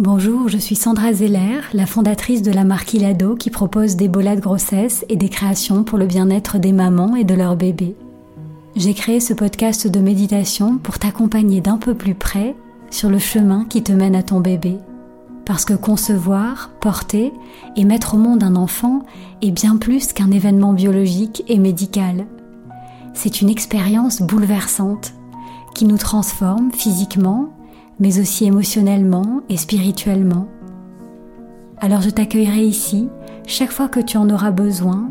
Bonjour, je suis Sandra Zeller, la fondatrice de la marque Ilado qui propose des bolas de grossesse et des créations pour le bien-être des mamans et de leurs bébés. J'ai créé ce podcast de méditation pour t'accompagner d'un peu plus près sur le chemin qui te mène à ton bébé. Parce que concevoir, porter et mettre au monde un enfant est bien plus qu'un événement biologique et médical c'est une expérience bouleversante qui nous transforme physiquement, mais aussi émotionnellement et spirituellement. Alors je t'accueillerai ici chaque fois que tu en auras besoin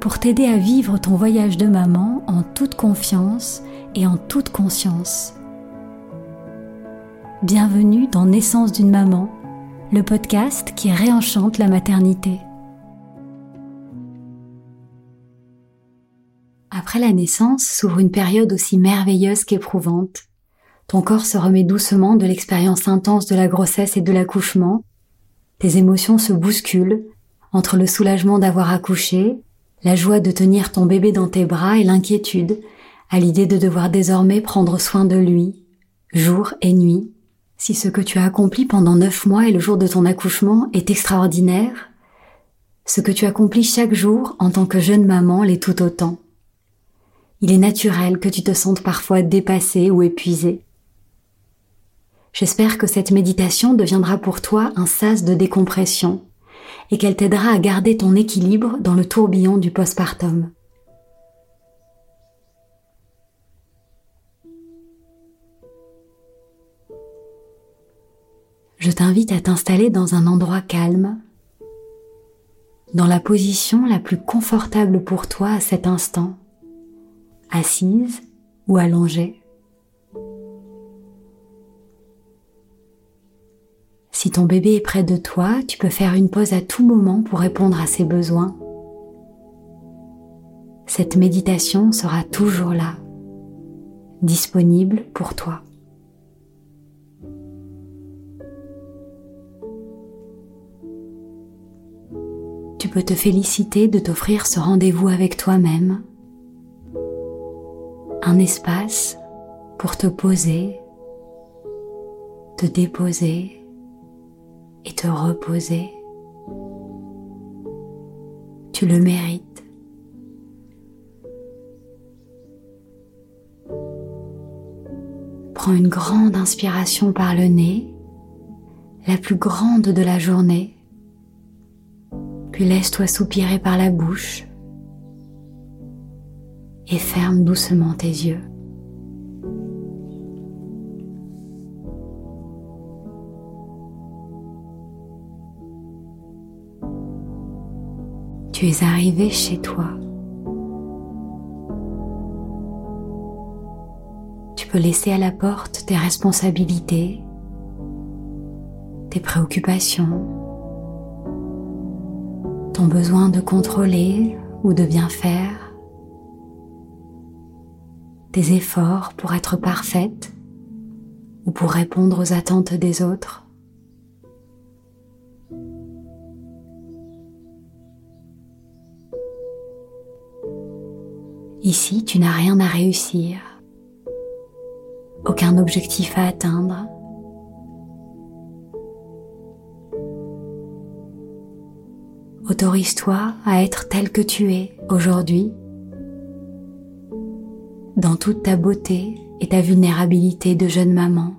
pour t'aider à vivre ton voyage de maman en toute confiance et en toute conscience. Bienvenue dans Naissance d'une maman, le podcast qui réenchante la maternité. Après la naissance s'ouvre une période aussi merveilleuse qu'éprouvante. Ton corps se remet doucement de l'expérience intense de la grossesse et de l'accouchement. Tes émotions se bousculent entre le soulagement d'avoir accouché, la joie de tenir ton bébé dans tes bras et l'inquiétude à l'idée de devoir désormais prendre soin de lui, jour et nuit. Si ce que tu as accompli pendant neuf mois et le jour de ton accouchement est extraordinaire, ce que tu accomplis chaque jour en tant que jeune maman l'est tout autant il est naturel que tu te sentes parfois dépassé ou épuisé. J'espère que cette méditation deviendra pour toi un sas de décompression et qu'elle t'aidera à garder ton équilibre dans le tourbillon du postpartum. Je t'invite à t'installer dans un endroit calme, dans la position la plus confortable pour toi à cet instant assise ou allongée. Si ton bébé est près de toi, tu peux faire une pause à tout moment pour répondre à ses besoins. Cette méditation sera toujours là, disponible pour toi. Tu peux te féliciter de t'offrir ce rendez-vous avec toi-même un espace pour te poser, te déposer et te reposer. Tu le mérites. Prends une grande inspiration par le nez, la plus grande de la journée, puis laisse-toi soupirer par la bouche et ferme doucement tes yeux. Tu es arrivé chez toi. Tu peux laisser à la porte tes responsabilités, tes préoccupations, ton besoin de contrôler ou de bien faire des efforts pour être parfaite ou pour répondre aux attentes des autres. Ici, tu n'as rien à réussir, aucun objectif à atteindre. Autorise-toi à être tel que tu es aujourd'hui dans toute ta beauté et ta vulnérabilité de jeune maman.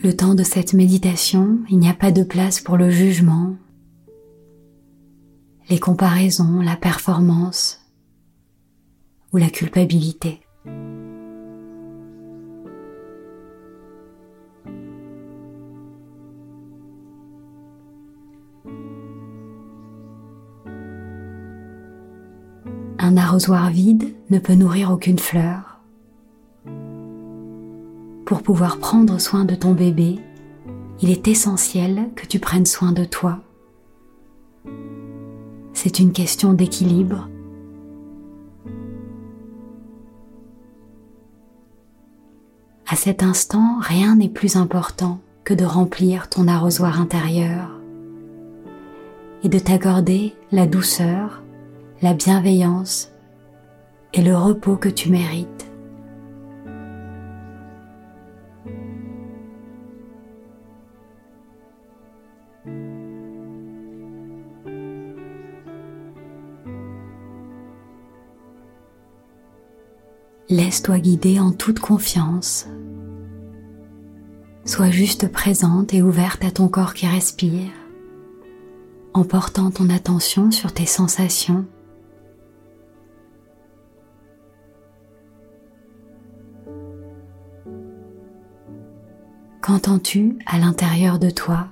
Le temps de cette méditation, il n'y a pas de place pour le jugement, les comparaisons, la performance ou la culpabilité. Arrosoir vide ne peut nourrir aucune fleur. Pour pouvoir prendre soin de ton bébé, il est essentiel que tu prennes soin de toi. C'est une question d'équilibre. À cet instant, rien n'est plus important que de remplir ton arrosoir intérieur et de t'accorder la douceur, la bienveillance et le repos que tu mérites. Laisse-toi guider en toute confiance. Sois juste présente et ouverte à ton corps qui respire, en portant ton attention sur tes sensations. Qu'entends-tu à l'intérieur de toi?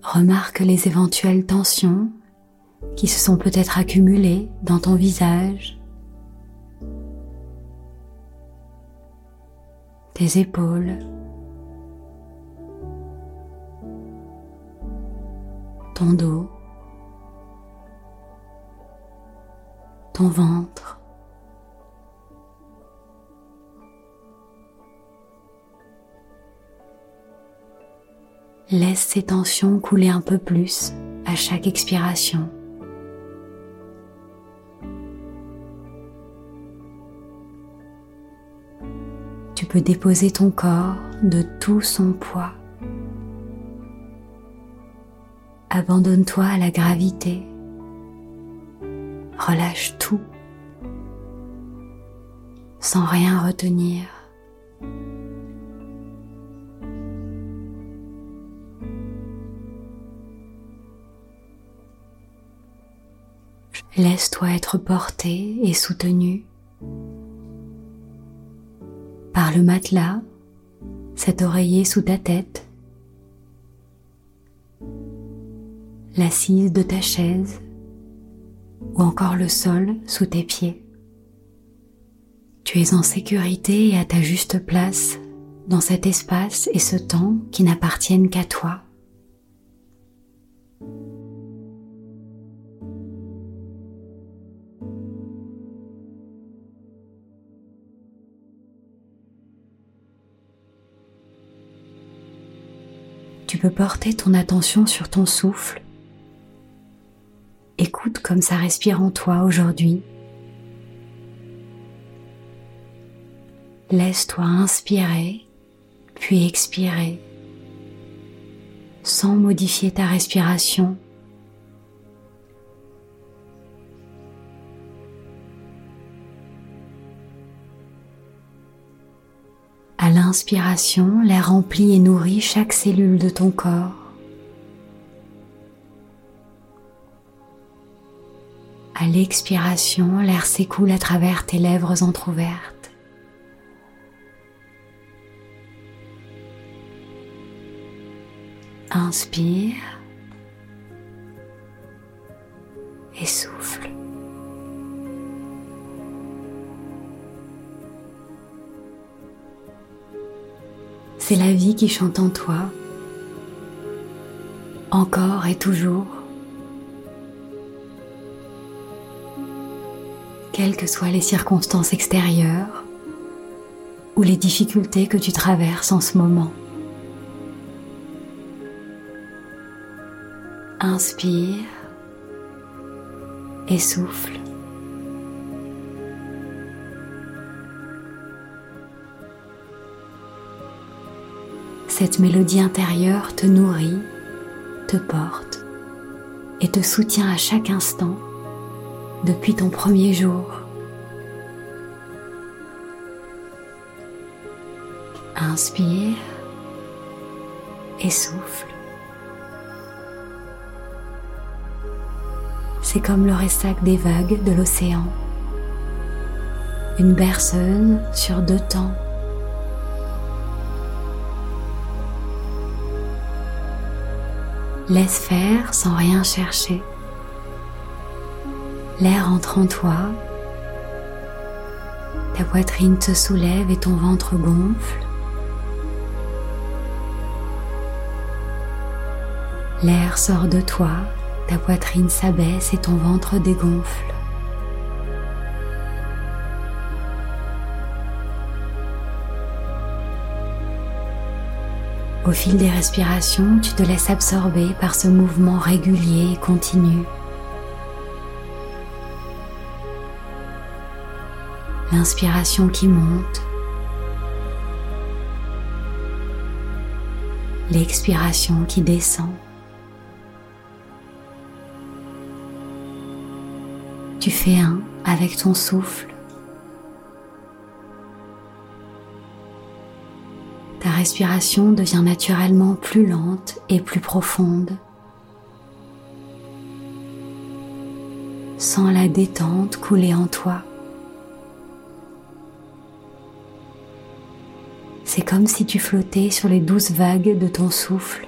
Remarque les éventuelles tensions qui se sont peut-être accumulées dans ton visage, tes épaules, ton dos, ventre. Laisse ces tensions couler un peu plus à chaque expiration. Tu peux déposer ton corps de tout son poids. Abandonne-toi à la gravité. Relâche tout sans rien retenir. Laisse-toi être porté et soutenu par le matelas, cet oreiller sous ta tête, l'assise de ta chaise ou encore le sol sous tes pieds. Tu es en sécurité et à ta juste place dans cet espace et ce temps qui n'appartiennent qu'à toi. Tu peux porter ton attention sur ton souffle. Écoute comme ça respire en toi aujourd'hui. Laisse-toi inspirer, puis expirer, sans modifier ta respiration. À l'inspiration, l'air remplit et nourrit chaque cellule de ton corps. À l'expiration, l'air s'écoule à travers tes lèvres entr'ouvertes. Inspire et souffle. C'est la vie qui chante en toi, encore et toujours. Quelles que soient les circonstances extérieures ou les difficultés que tu traverses en ce moment. Inspire et souffle. Cette mélodie intérieure te nourrit, te porte et te soutient à chaque instant depuis ton premier jour. Inspire et souffle. C'est comme le ressac des vagues de l'océan, une berceuse sur deux temps Laisse faire sans rien chercher. L'air entre en toi, ta poitrine se soulève et ton ventre gonfle. L'air sort de toi, ta poitrine s'abaisse et ton ventre dégonfle. Au fil des respirations, tu te laisses absorber par ce mouvement régulier et continu. L'inspiration qui monte, l'expiration qui descend. Tu fais un avec ton souffle. Ta respiration devient naturellement plus lente et plus profonde. Sens la détente couler en toi. Comme si tu flottais sur les douces vagues de ton souffle.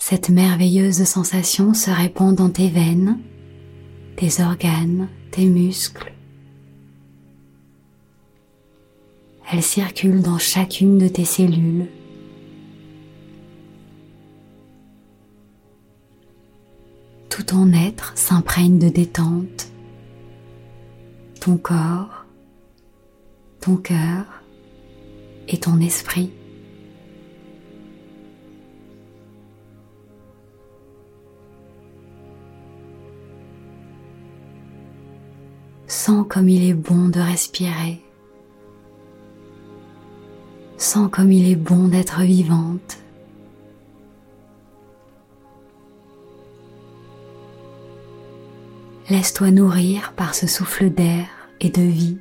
Cette merveilleuse sensation se répand dans tes veines, tes organes, tes muscles. Elle circule dans chacune de tes cellules. Tout ton être s'imprègne de détente. Ton corps, ton cœur et ton esprit. Sens comme il est bon de respirer. Sens comme il est bon d'être vivante. Laisse-toi nourrir par ce souffle d'air et de vie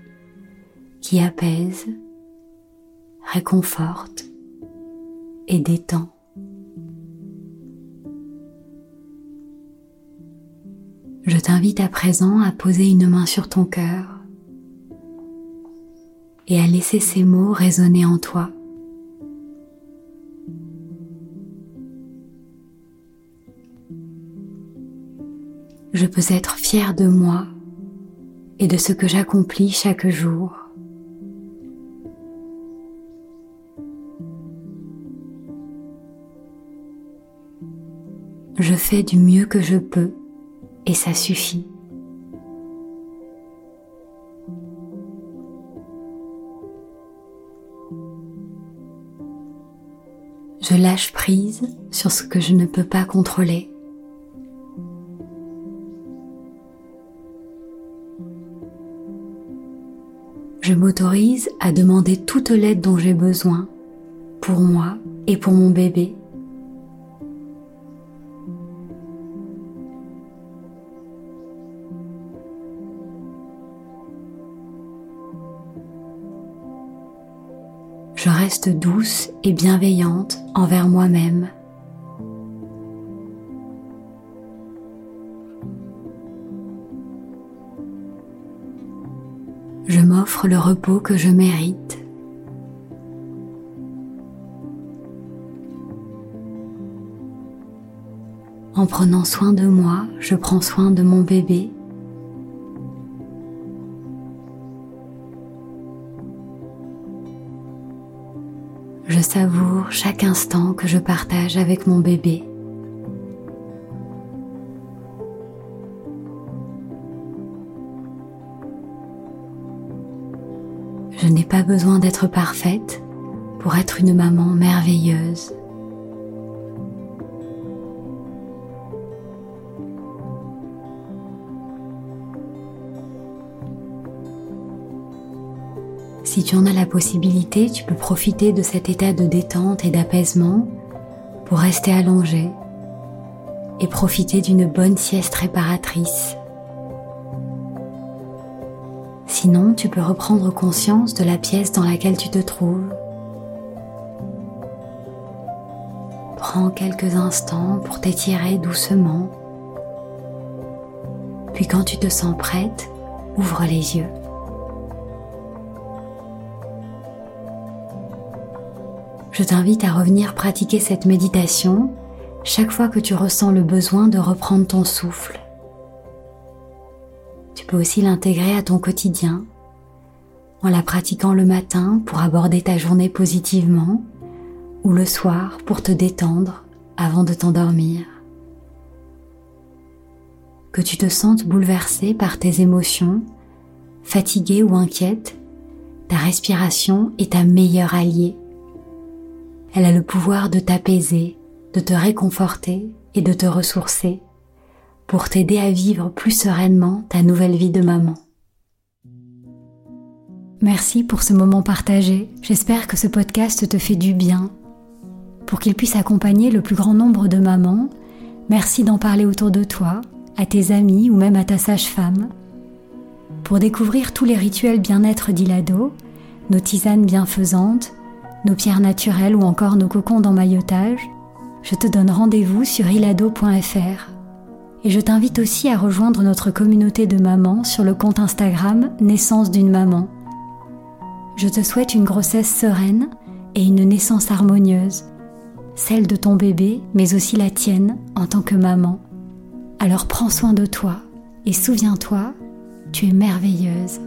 qui apaise, réconforte et détend. Je t'invite à présent à poser une main sur ton cœur et à laisser ces mots résonner en toi. Je peux être fier de moi et de ce que j'accomplis chaque jour. Je fais du mieux que je peux et ça suffit. Je lâche prise sur ce que je ne peux pas contrôler. M'autorise à demander toute l'aide dont j'ai besoin pour moi et pour mon bébé. je reste douce et bienveillante envers moi-même. M'offre le repos que je mérite. En prenant soin de moi, je prends soin de mon bébé Je savoure chaque instant que je partage avec mon bébé. Pas besoin d'être parfaite pour être une maman merveilleuse. Si tu en as la possibilité, tu peux profiter de cet état de détente et d'apaisement pour rester allongé et profiter d'une bonne sieste réparatrice. Sinon, tu peux reprendre conscience de la pièce dans laquelle tu te trouves. Prends quelques instants pour t'étirer doucement. Puis quand tu te sens prête, ouvre les yeux. Je t'invite à revenir pratiquer cette méditation chaque fois que tu ressens le besoin de reprendre ton souffle. Aussi l'intégrer à ton quotidien en la pratiquant le matin pour aborder ta journée positivement ou le soir pour te détendre avant de t'endormir. Que tu te sentes bouleversé par tes émotions, fatigué ou inquiète, ta respiration est ta meilleure alliée. Elle a le pouvoir de t'apaiser, de te réconforter et de te ressourcer pour t'aider à vivre plus sereinement ta nouvelle vie de maman. Merci pour ce moment partagé. J'espère que ce podcast te fait du bien. Pour qu'il puisse accompagner le plus grand nombre de mamans, merci d'en parler autour de toi, à tes amis ou même à ta sage-femme. Pour découvrir tous les rituels bien-être d'Ilado, nos tisanes bienfaisantes, nos pierres naturelles ou encore nos cocons d'emmaillotage, je te donne rendez-vous sur ilado.fr. Et je t'invite aussi à rejoindre notre communauté de mamans sur le compte Instagram Naissance d'une maman. Je te souhaite une grossesse sereine et une naissance harmonieuse, celle de ton bébé, mais aussi la tienne en tant que maman. Alors prends soin de toi et souviens-toi, tu es merveilleuse.